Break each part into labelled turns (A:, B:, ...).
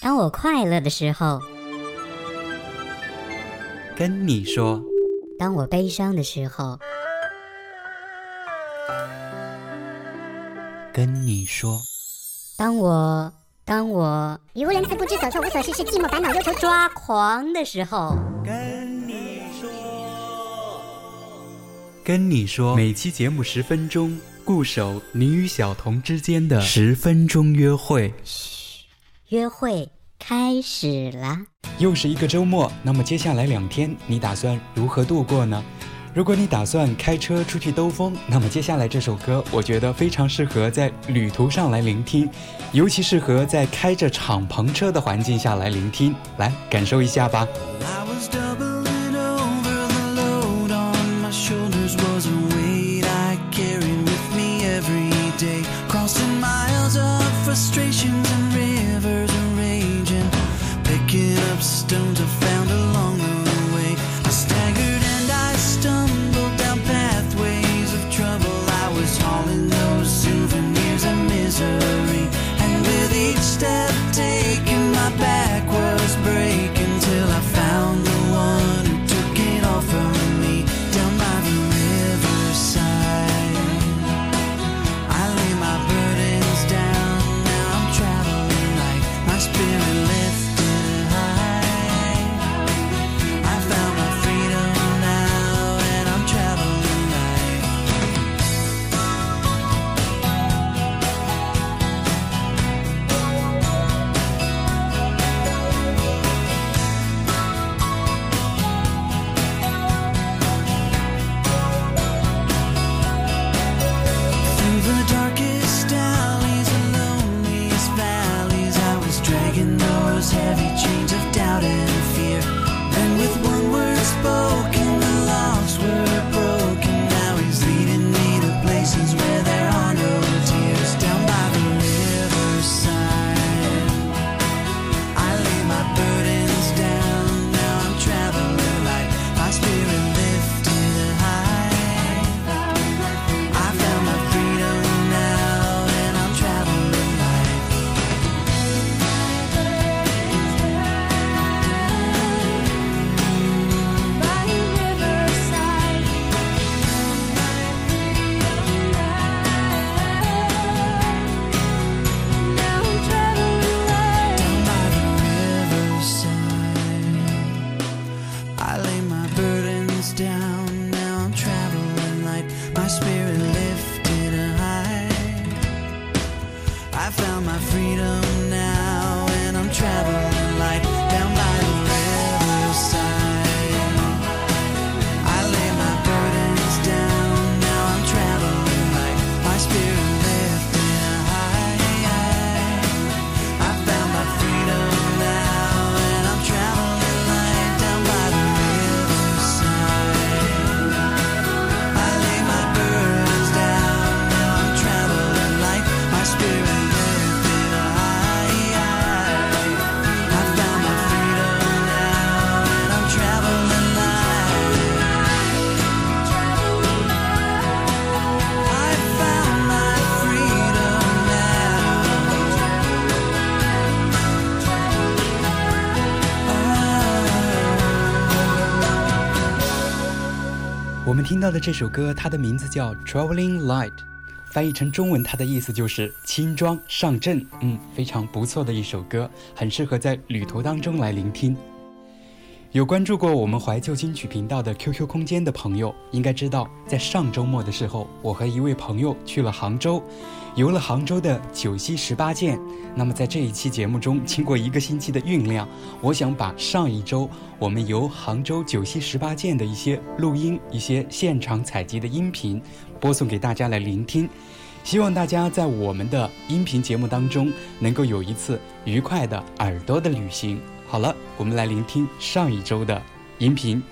A: 当我快乐的时候，
B: 跟你说；
A: 当我悲伤的时候，
B: 跟你说；
A: 当我当我
C: 语无伦次、不知所措、无所事事、寂寞、烦恼、忧愁、
A: 抓狂的时候，
B: 跟你说。跟你说，每期节目十分钟，固守你与小童之间的十分钟约会。
A: 嘘，约会。开始啦，
B: 又是一个周末。那么接下来两天，你打算如何度过呢？如果你打算开车出去兜风，那么接下来这首歌，我觉得非常适合在旅途上来聆听，尤其适合在开着敞篷车的环境下来聆听，来感受一下吧。听到的这首歌，它的名字叫《Traveling Light》，翻译成中文，它的意思就是轻装上阵。嗯，非常不错的一首歌，很适合在旅途当中来聆听。有关注过我们怀旧金曲频道的 QQ 空间的朋友，应该知道，在上周末的时候，我和一位朋友去了杭州，游了杭州的九溪十八涧。那么在这一期节目中，经过一个星期的酝酿，我想把上一周我们游杭州九溪十八涧的一些录音、一些现场采集的音频，播送给大家来聆听。希望大家在我们的音频节目当中，能够有一次愉快的耳朵的旅行。好了，我们来聆听上一周的音频。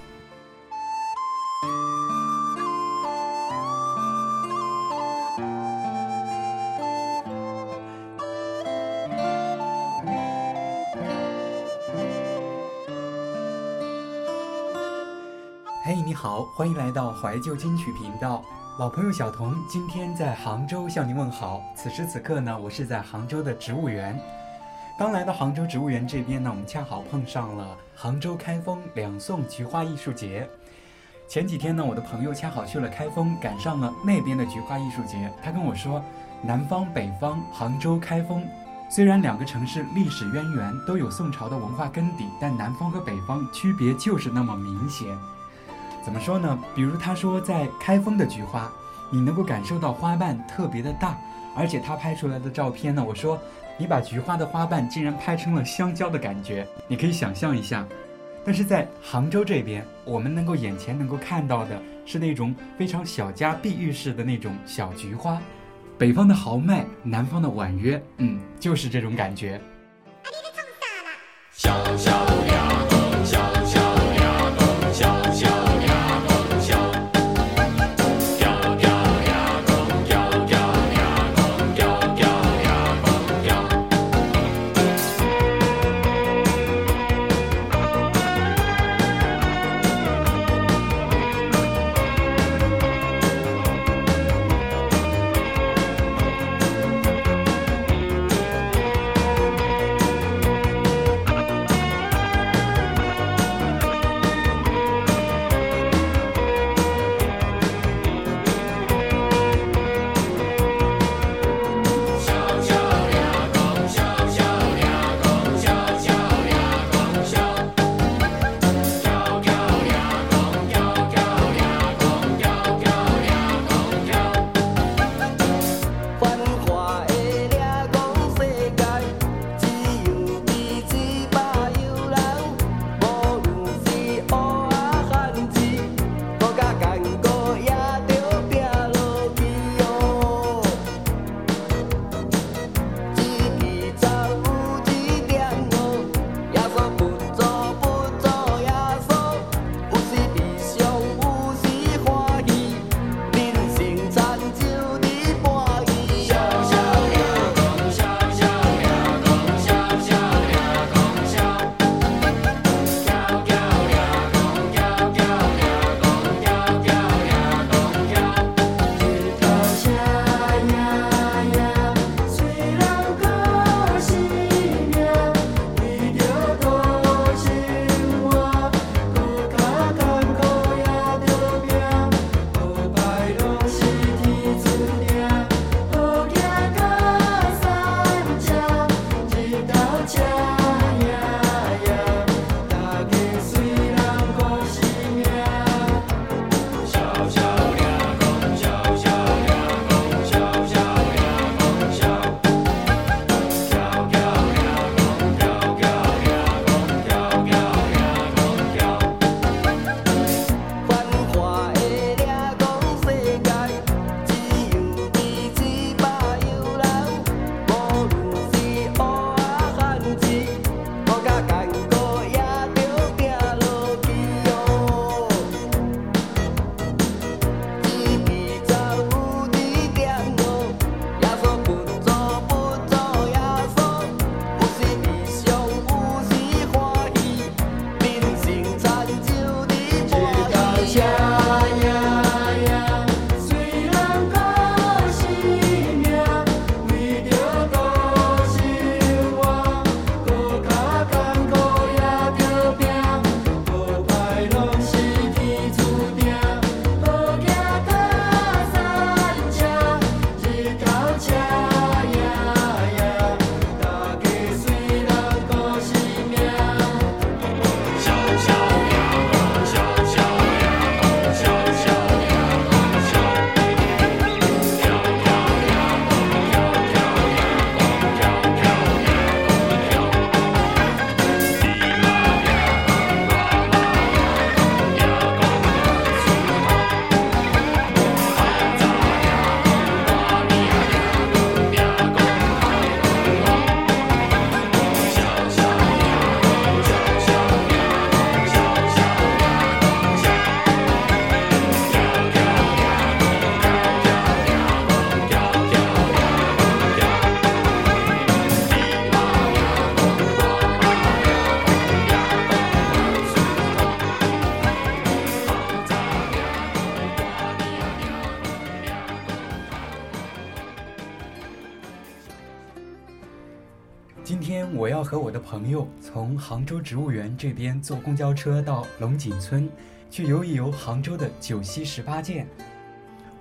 B: 嘿，你好，欢迎来到怀旧金曲频道，老朋友小童今天在杭州向您问好。此时此刻呢，我是在杭州的植物园。
D: 刚来到杭州植物园这边呢，我们恰好碰上了杭州开封两宋菊花艺术节。前几天呢，我的朋友恰好去了开封，赶上了那边的菊花艺术节。他跟我说，南方、北方，杭州、开封，虽然两个城市历史渊源都有宋朝的文化根底，但南方和北方区别就是那么明显。怎么说呢？比如他说，在开封的菊花，你能够感受到花瓣特别的大，而且他拍出来的照片呢，我说。你把菊花的花瓣竟然拍成了香蕉的感觉，你可以想象一下。但是在杭州这边，我们能够眼前能够看到的是那种非常小家碧玉式的那种小菊花，北方的豪迈，南方的婉约，嗯，就是这种感觉。小小鸟，朋友从杭州植物园这边坐公交车到龙井村，去游一游杭州的九溪十八涧。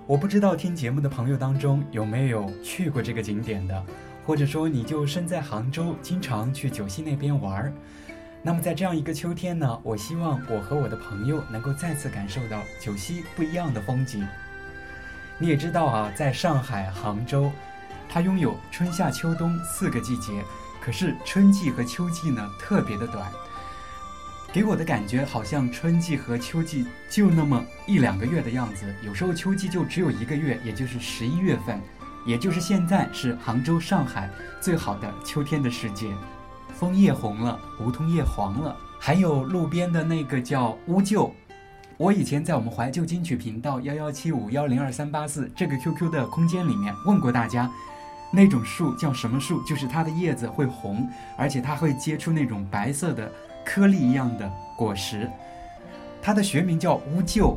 D: 我不知道听节目的朋友当中有没有去过这个景点的，或者说你就身在杭州，经常去九溪那边玩儿。那么在这样一个秋天呢，我希望我和我的朋友能够再次感受到九溪不一样的风景。你也知道啊，在上海、杭州，它拥有春夏秋冬四个季节。可是春季和秋季呢，特别的短，给我的感觉好像春季和秋季就那么一两个月的样子，有时候秋季就只有一个月，也就是十一月份，也就是现在是杭州、上海最好的秋天的时节，枫叶红了，梧桐叶黄了，还有路边的那个叫乌桕，我以前在我们怀旧金曲频道幺幺七五幺零二三八四这个 QQ 的空间里面问过大家。那种树叫什么树？就是它的叶子会红，而且它会结出那种白色的颗粒一样的果实。它的学名叫乌桕，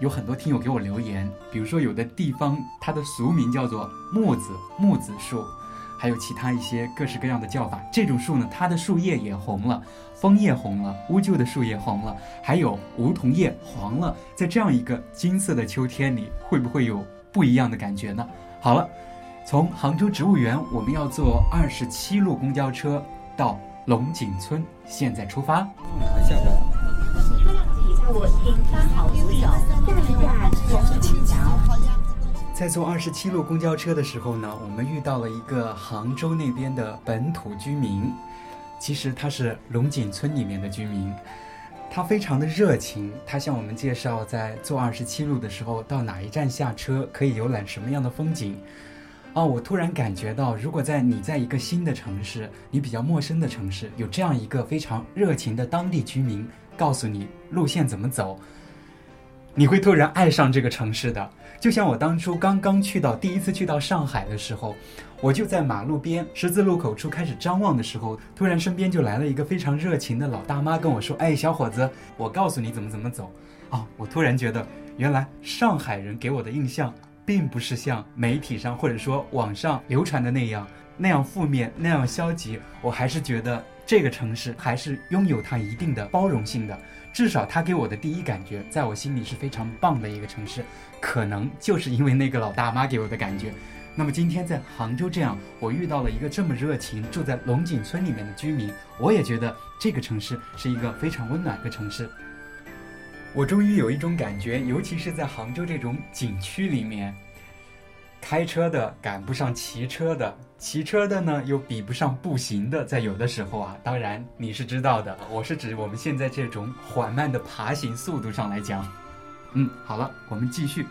D: 有很多听友给我留言，比如说有的地方它的俗名叫做木子木子树，还有其他一些各式各样的叫法。这种树呢，它的树叶也红了，枫叶红了，乌桕的树叶红了，还有梧桐叶黄了。在这样一个金色的秋天里，会不会有不一样的感觉呢？好了。从杭州植物园，我们要坐二十七路公交车到龙井村，现在出发。下车在坐二十七路公交车的时候呢，我们遇到了一个杭州那边的本土居民，其实他是龙井村里面的居民，他非常的热情，他向我们介绍在坐二十七路的时候到哪一站下车，可以游览什么样的风景。哦，我突然感觉到，如果在你在一个新的城市，你比较陌生的城市，有这样一个非常热情的当地居民告诉你路线怎么走，你会突然爱上这个城市的。就像我当初刚刚去到第一次去到上海的时候，我就在马路边十字路口处开始张望的时候，突然身边就来了一个非常热情的老大妈跟我说：“哎，小伙子，我告诉你怎么怎么走。”哦，我突然觉得，原来上海人给我的印象。并不是像媒体上或者说网上流传的那样那样负面那样消极，我还是觉得这个城市还是拥有它一定的包容性的。至少它给我的第一感觉，在我心里是非常棒的一个城市。可能就是因为那个老大妈给我的感觉。那么今天在杭州这样，我遇到了一个这么热情住在龙井村里面的居民，我也觉得这个城市是一个非常温暖的城市。我终于有一种感觉，尤其是在杭州这种景区里面，开车的赶不上骑车的，骑车的呢又比不上步行的，在有的时候啊，当然你是知道的，我是指我们现在这种缓慢的爬行速度上来讲。嗯，好了，我们继续。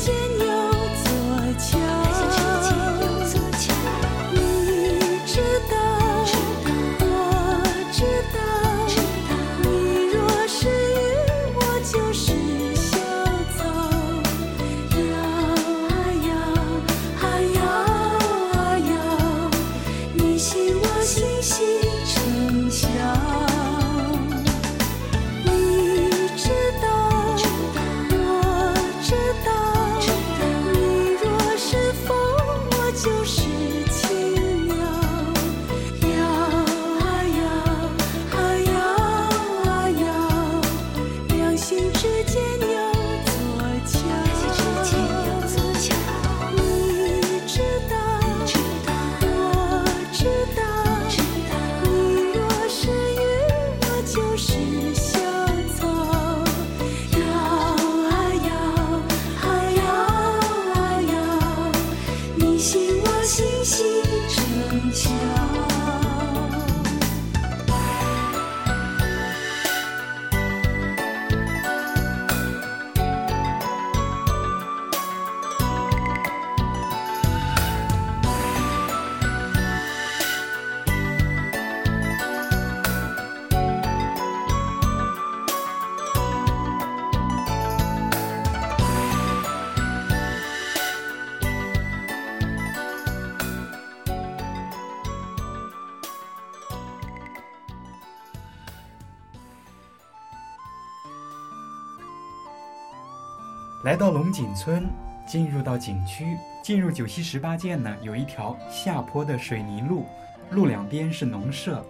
E: 千年
F: 来到龙井村，进入到景区，进入九溪十八涧呢，有一条下坡的水泥路，路两边是农舍，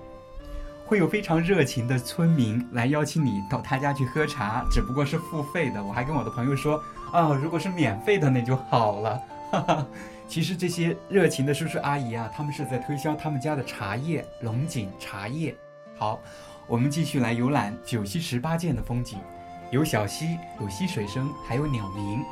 F: 会有非常热情的村民来邀请你到他家去喝茶，只不过是付费的。我还跟我的朋友说，啊，如果是免费的那就好了。哈哈，其实这些热情的叔叔阿姨啊，他们是在推销他们家的茶叶，龙井茶叶。好，我们继续来游览九溪十八涧的风景，有小溪，有溪水声，还有鸟鸣。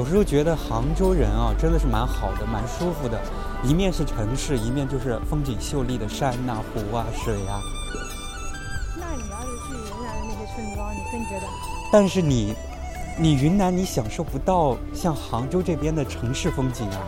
F: 有时候觉得杭州人啊，真的是蛮好的，蛮舒服的。一面是城市，一面就是风景秀丽的山呐、湖啊、水啊。
G: 那你要是去云南的那些村庄，你更觉得
F: 但是你，你云南你享受不到像杭州这边的城市风景啊。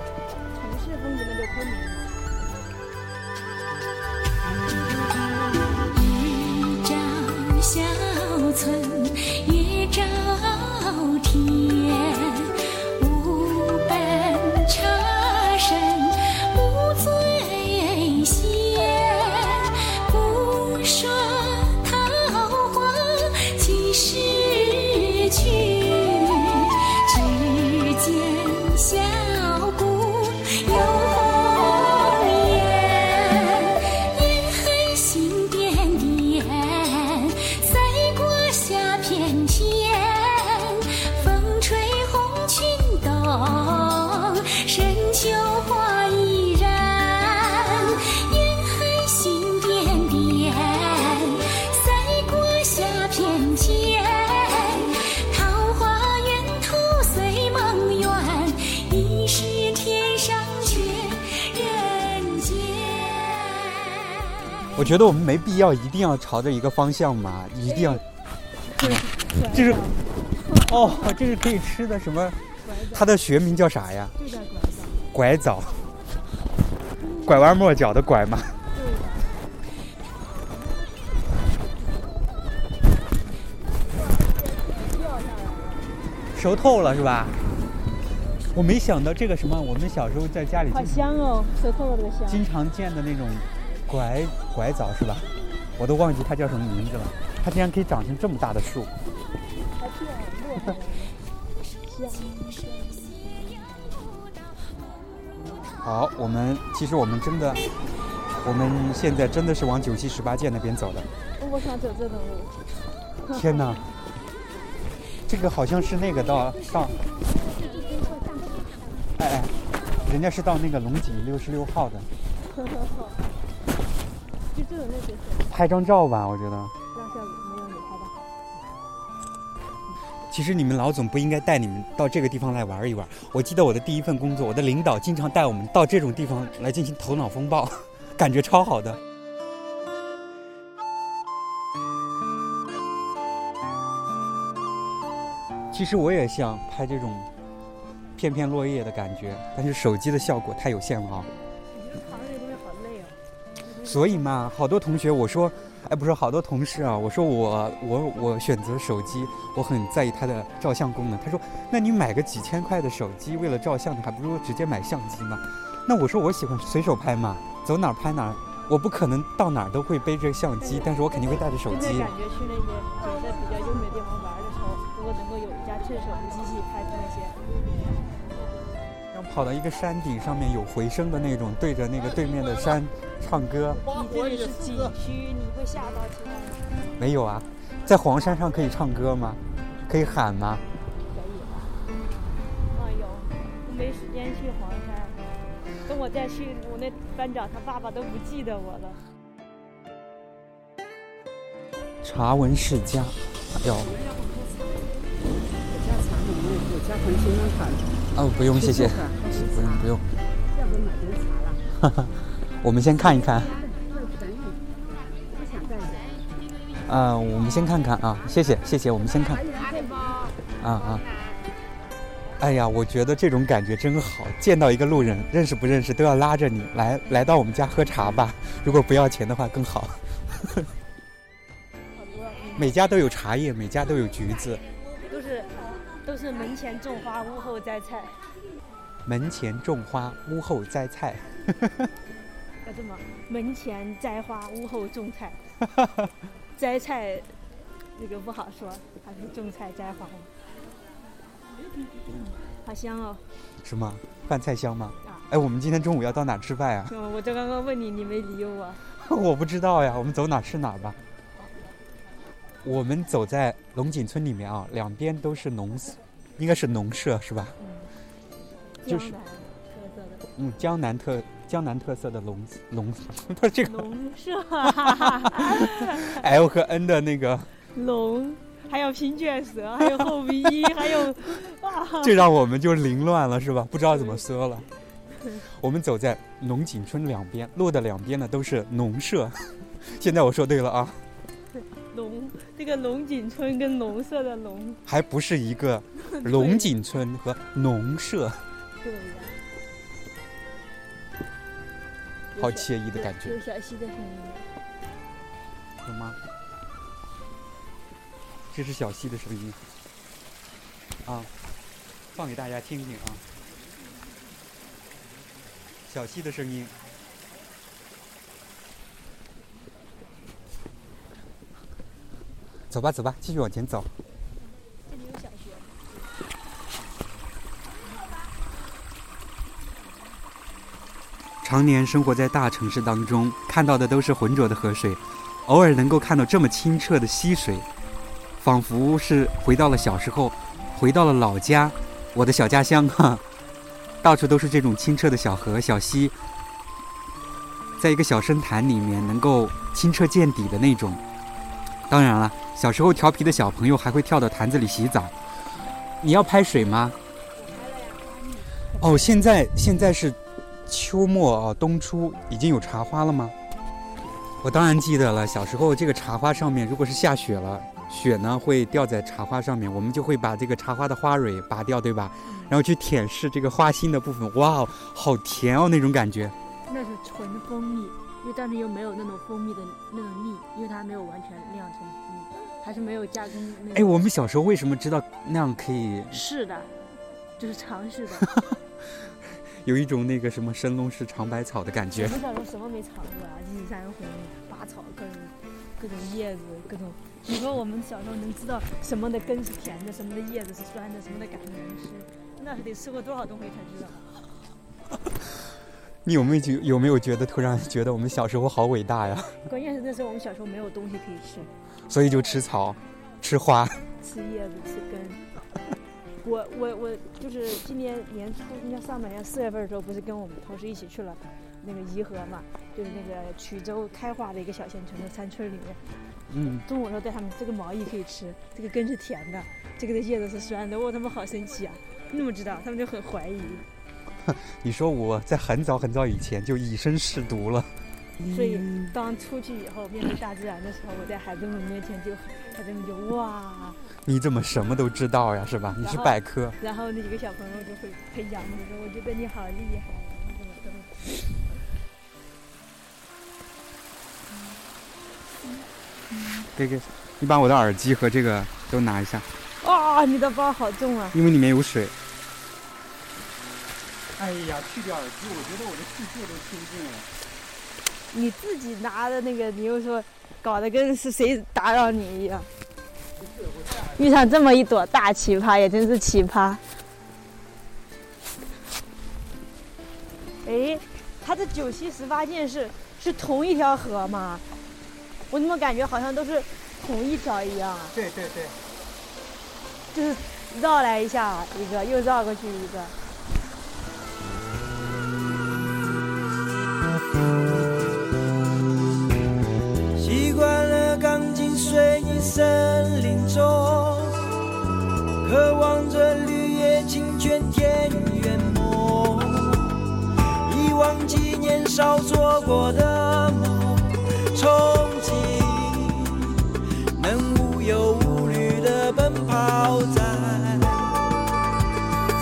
F: 我觉得我们没必要一定要朝着一个方向嘛，一定要。这是，哦，这是可以吃的什么？它的学名叫啥呀？
G: 拐
F: 枣，拐弯抹角的拐嘛。
G: 掉下来了，
F: 熟透了是吧？我没想到这个什么，我们小时候在家里
G: 好香哦，熟透了这个香。
F: 经常见的那种拐拐枣是吧？我都忘记它叫什么名字了。它竟然可以长成这么大的树。好，我们其实我们真的，我们现在真的是往九溪十八涧那边走的。
G: 我想走这种路。
F: 天哪，这个好像是那个到到，哎哎，人家是到那个龙井六十六号的，
G: 就这种那些
F: 拍张照吧，我觉得。
D: 其实你们老总不应该带你们到这个地方来玩一玩。我记得我的第一份工作，我的领导经常带我们到这种地方来进行头脑风暴，感觉超好的。其实我也想拍这种片片落叶的感觉，但是手机的效果太有限了啊。所以嘛，好多同学我说，哎，不是好多同事啊，我说我我我选择手机，我很在意它的照相功能。他说，那你买个几千块的手机，为了照相，你还不如直接买相机嘛。那我说我喜欢随手拍嘛，走哪儿拍哪儿，我不可能到哪儿都会背着相机，但是我肯定会带着手机。
G: 感觉去那些觉得比较优美的地方玩的时候，如果能够有一架趁手的机器拍出那些，
D: 跑到一个山顶上面有回声的那种，对着那个对面的山唱歌，
G: 你这里是景区，你会吓到其他人。
D: 没有啊？在黄山上可以唱歌吗？可以喊吗？
G: 可以吧？哎呦，我没时间去黄山。等我再去，我那班长他爸爸都不记得我了。
D: 茶文世家，哟，
H: 加茶里面有加红心让卡，
D: 哦，不用，谢谢，不用不用。
H: 要不买点茶了，
D: 我们先看一看。啊、我们先看看啊，谢谢谢谢，我们先看，啊啊。哎呀，我觉得这种感觉真好，见到一个路人，认识不认识都要拉着你来来到我们家喝茶吧。如果不要钱的话更好。每家都有茶叶，每家都有橘子。
G: 都是门前种花，屋后摘菜。
D: 门前种花，屋后摘菜。
G: 要这么，门前栽花，屋后种菜。摘菜那个不好说，还是种菜摘花。好香哦！
D: 是吗？饭菜香吗
G: 啊？
D: 哎，我们今天中午要到哪吃饭呀？
G: 嗯，我这刚刚问你，你没理我。
D: 我不知道呀，我们走哪吃哪吧。我们走在龙井村里面啊，两边都是农，应该是农舍是吧？就是
G: 江南特色的
D: 嗯，江南特江南特色的农农，不是这个
G: 农舍，
D: L 和 N 的那个，
G: 龙，还有平卷舌，还有后鼻音，还有哇，
D: 这让我们就凌乱了是吧？不知道怎么说了。我们走在龙井村两边，路的两边呢都是农舍。现在我说对了啊，
G: 龙，这个龙井村跟农舍的农，
D: 还不是一个 龙井村和农舍，
G: 对呀。
D: 好惬意的感觉
G: 有，小溪的声音。
D: 有吗？这是小溪的声音啊，放给大家听听啊，小溪的声音。走吧，走吧，继续往前走。
G: 这里有小学。
D: 常年生活在大城市当中，看到的都是浑浊的河水，偶尔能够看到这么清澈的溪水，仿佛是回到了小时候，回到了老家，我的小家乡哈，到处都是这种清澈的小河、小溪，在一个小深潭里面能够清澈见底的那种。当然了，小时候调皮的小朋友还会跳到坛子里洗澡。你要拍水吗？哦，现在现在是秋末哦，冬初已经有茶花了吗？我当然记得了，小时候这个茶花上面如果是下雪了，雪呢会掉在茶花上面，我们就会把这个茶花的花蕊拔掉，对吧？然后去舔舐这个花心的部分，哇哦，好甜哦那种感觉。
G: 那是纯蜂蜜，因为但是又没有那种蜂蜜的那种蜜，因为它没有完全酿成蜜，还是没有加工那个。
D: 哎，我们小时候为什么知道那样可以
G: 是的，就是尝试的。
D: 有一种那个什么神农氏尝百草的感觉
G: 我？们小时候什么没尝过啊？金山红、拔草，各种各种叶子，各种。你说我们小时候能知道什么的根是甜的，什么的叶子是酸的，什么的感觉能吃，那是得吃过多少东西才知道。
D: 你有没有觉有没有觉得突然觉得我们小时候好伟大呀？
G: 关键是那时候我们小时候没有东西可以吃，
D: 所以就吃草，吃花。
G: 吃叶子，吃根。我我我就是今年年初，应该上半年四月份的时候，不是跟我们同事一起去了那个颐和嘛，就是那个衢州开化的一个小县城的山村里面。
D: 嗯，
G: 中午的时候带他们，这个毛衣可以吃，这个根是甜的，这个的叶子是酸的，哇，他们好神奇啊！你怎么知道？他们就很怀疑。
D: 你说我在很早很早以前就以身试毒了。
G: 所以当出去以后面对大自然的时候，我在孩子们面前就，孩子们就哇，
D: 你怎么什么都知道呀？是吧？你是百科。
G: 然后那几个小朋友就会培养你说，我觉得你好厉害，你怎么怎么。
D: 给给，你把我的耳机和这个都拿一下，
G: 哇，你的包好重啊！
D: 因为里面有水。哎呀，去掉耳机，我觉得我的世界都清净了。
G: 你自己拿的那个，你又说搞得跟是谁打扰你一样。遇上这么一朵大奇葩，也真是奇葩。哎，它这九溪十八涧是是同一条河吗？我怎么感觉好像都是同一条一样啊？
D: 对对对。
G: 就是绕来一下一个，又绕过去一个。
B: 钢筋水泥森林中，渴望着绿叶清泉田园梦，遗忘记年少做过的梦，憧憬能无忧无虑的奔跑在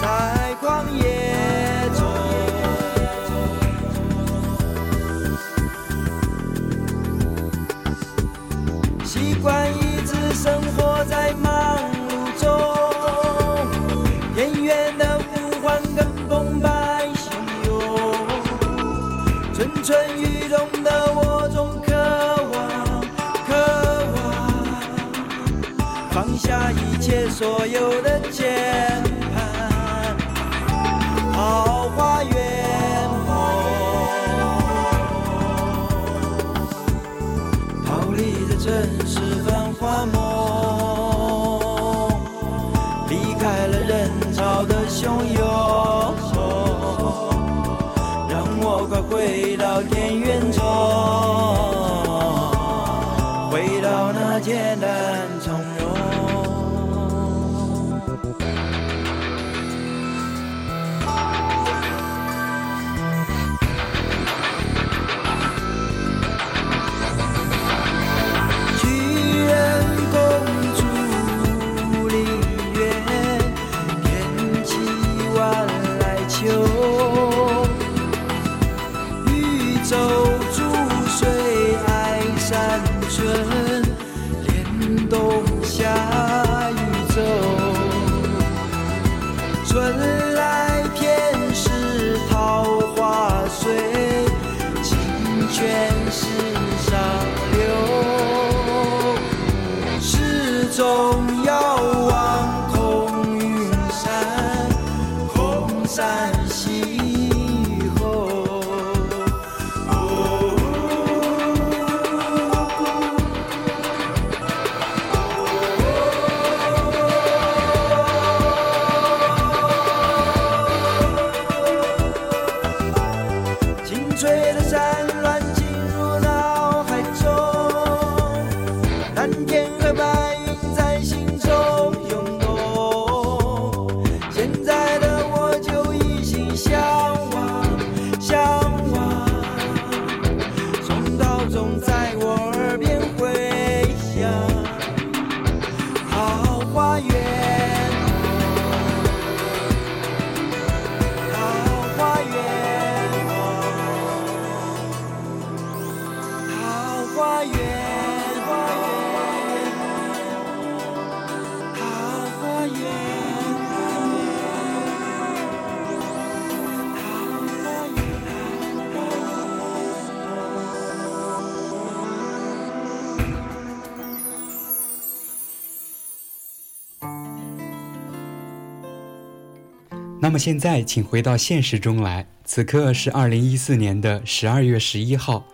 B: 在旷野 전혀 那
D: 么现在，请回到现实中来。此刻是二零一四年的十二月十一号，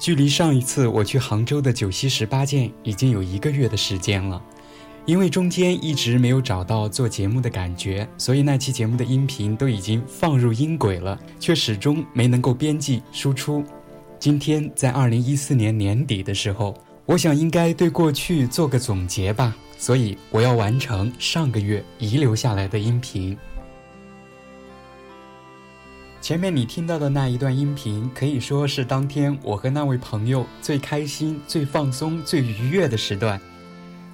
D: 距离上一次我去杭州的九溪十八涧已经有一个月的时间了。因为中间一直没有找到做节目的感觉，所以那期节目的音频都已经放入音轨了，却始终没能够编辑输出。今天在二零一四年年底的时候，我想应该对过去做个总结吧。所以我要完成上个月遗留下来的音频。前面你听到的那一段音频，可以说是当天我和那位朋友最开心、最放松、最愉悦的时段。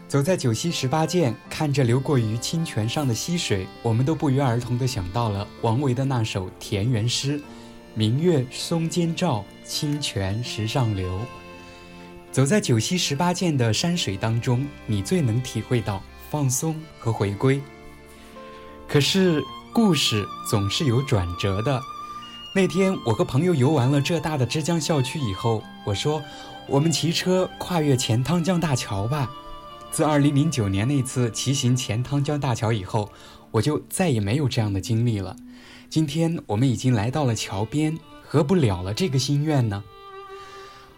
D: 走在九溪十八涧，看着流过于清泉上的溪水，我们都不约而同地想到了王维的那首田园诗：“明月松间照，清泉石上流。”走在九溪十八涧的山水当中，你最能体会到放松和回归。可是故事总是有转折的。那天我和朋友游完了浙大的之江校区以后，我说：“我们骑车跨越钱塘江大桥吧。”自2009年那次骑行钱塘江大桥以后，我就再也没有这样的经历了。今天我们已经来到了桥边，何不了了这个心愿呢？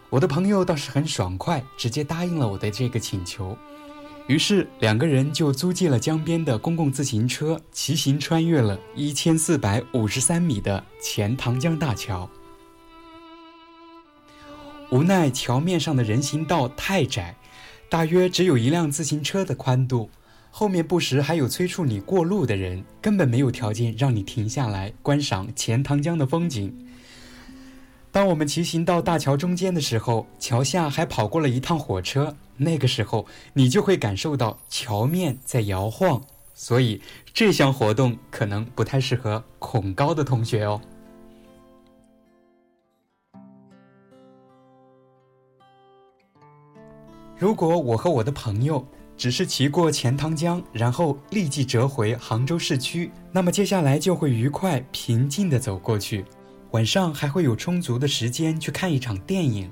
D: 我的朋友倒是很爽快，直接答应了我的这个请求。于是两个人就租借了江边的公共自行车，骑行穿越了一千四百五十三米的钱塘江大桥。无奈桥面上的人行道太窄，大约只有一辆自行车的宽度，后面不时还有催促你过路的人，根本没有条件让你停下来观赏钱塘江的风景。当我们骑行到大桥中间的时候，桥下还跑过了一趟火车。那个时候，你就会感受到桥面在摇晃，所以这项活动可能不太适合恐高的同学哦。如果我和我的朋友只是骑过钱塘江，然后立即折回杭州市区，那么接下来就会愉快平静地走过去，晚上还会有充足的时间去看一场电影。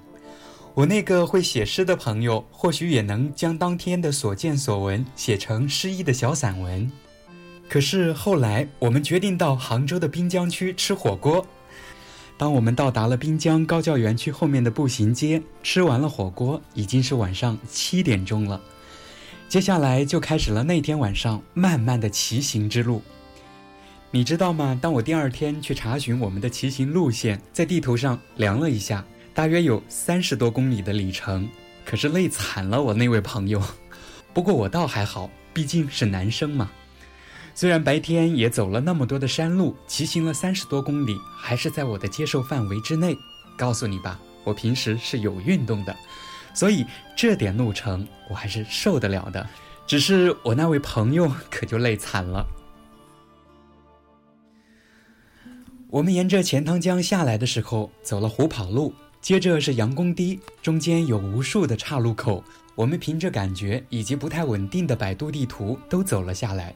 D: 我那个会写诗的朋友，或许也能将当天的所见所闻写成诗意的小散文。可是后来，我们决定到杭州的滨江区吃火锅。当我们到达了滨江高教园区后面的步行街，吃完了火锅，已经是晚上七点钟了。接下来就开始了那天晚上漫漫的骑行之路。你知道吗？当我第二天去查询我们的骑行路线，在地图上量了一下。大约有三十多公里的里程，可是累惨了我那位朋友。不过我倒还好，毕竟是男生嘛。虽然白天也走了那么多的山路，骑行了三十多公里，还是在我的接受范围之内。告诉你吧，我平时是有运动的，所以这点路程我还是受得了的。只是我那位朋友可就累惨了。我们沿着钱塘江下来的时候，走了虎跑路。接着是杨公堤，中间有无数的岔路口。我们凭着感觉以及不太稳定的百度地图都走了下来。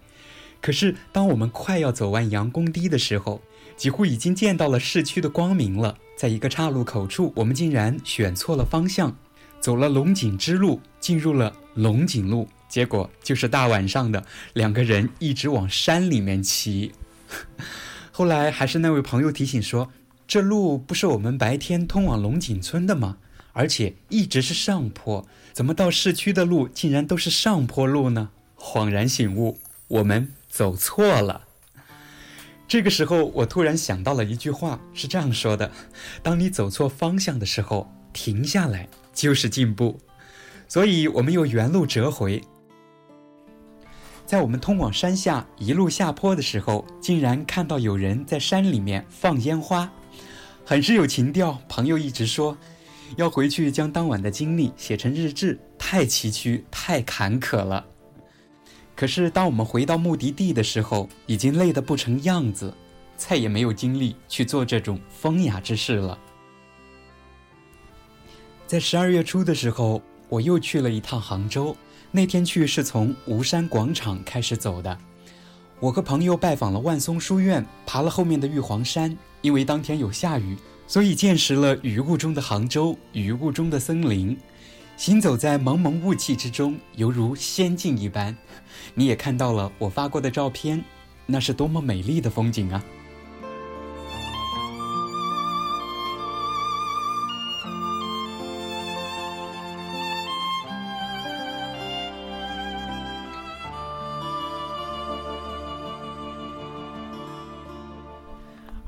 D: 可是，当我们快要走完杨公堤的时候，几乎已经见到了市区的光明了。在一个岔路口处，我们竟然选错了方向，走了龙井之路，进入了龙井路。结果就是大晚上的，两个人一直往山里面骑。后来还是那位朋友提醒说。这路不是我们白天通往龙井村的吗？而且一直是上坡，怎么到市区的路竟然都是上坡路呢？恍然醒悟，我们走错了。这个时候，我突然想到了一句话，是这样说的：当你走错方向的时候，停下来就是进步。所以，我们又原路折回。在我们通往山下一路下坡的时候，竟然看到有人在山里面放烟花。很是有情调，朋友一直说，要回去将当晚的经历写成日志，太崎岖，太坎坷了。可是当我们回到目的地的时候，已经累得不成样子，再也没有精力去做这种风雅之事了。在十二月初的时候，我又去了一趟杭州，那天去是从吴山广场开始走的。我和朋友拜访了万松书院，爬了后面的玉皇山。因为当天有下雨，所以见识了雨雾中的杭州，雨雾中的森林。行走在蒙蒙雾气之中，犹如仙境一般。你也看到了我发过的照片，那是多么美丽的风景啊！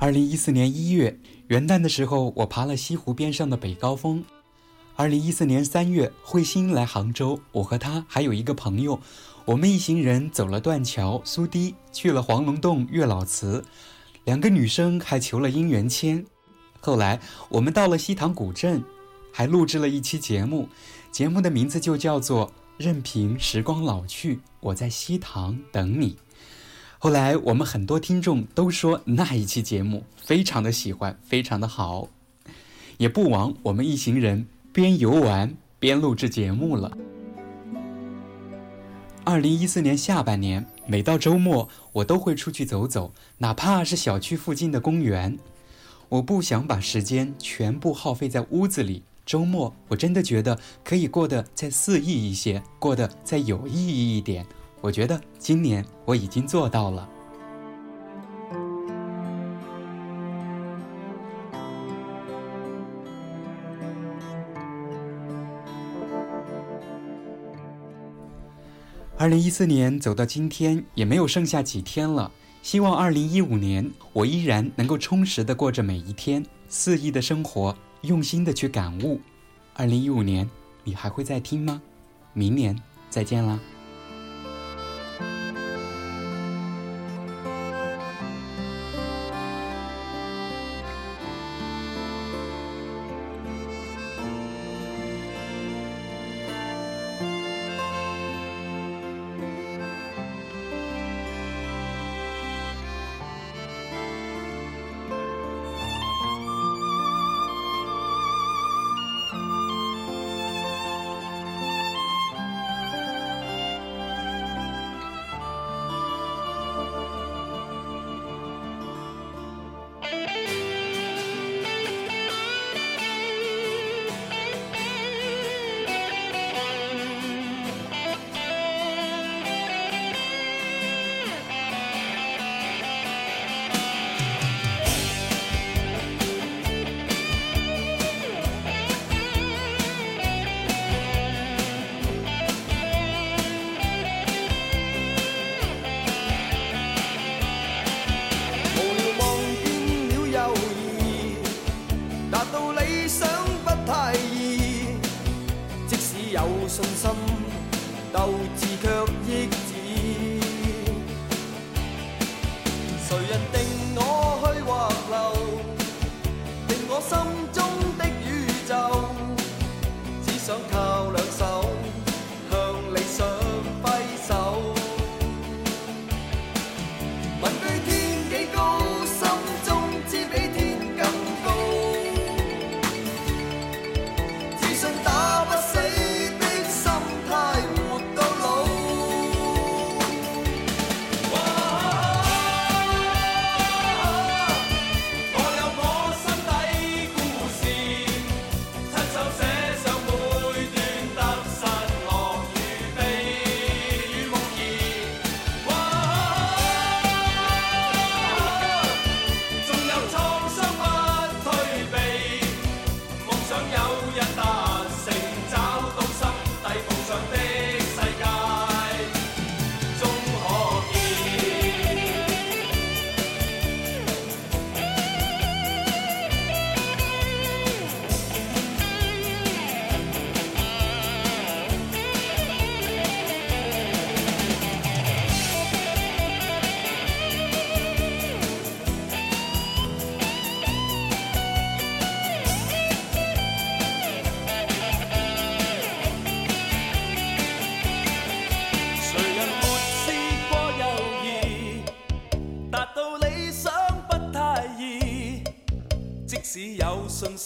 D: 二零一四年一月元旦的时候，我爬了西湖边上的北高峰。二零一四年三月，慧心来杭州，我和她还有一个朋友，我们一行人走了断桥、苏堤，去了黄龙洞、月老祠，两个女生还求了姻缘签。后来我们到了西塘古镇，还录制了一期节目，节目的名字就叫做《任凭时光老去，我在西塘等你》。后来我们很多听众都说那一期节目非常的喜欢，非常的好，也不枉我们一行人边游玩边录制节目了。二零一四年下半年，每到周末我都会出去走走，哪怕是小区附近的公园。我不想把时间全部耗费在屋子里。周末我真的觉得可以过得再肆意一些，过得再有意义一点。我觉得今年我已经做到了。二零一四年走到今天，也没有剩下几天了。希望二零一五年，我依然能够充实的过着每一天，肆意的生活，用心的去感悟。二零一五年，你还会再听吗？明年再见啦！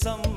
B: 有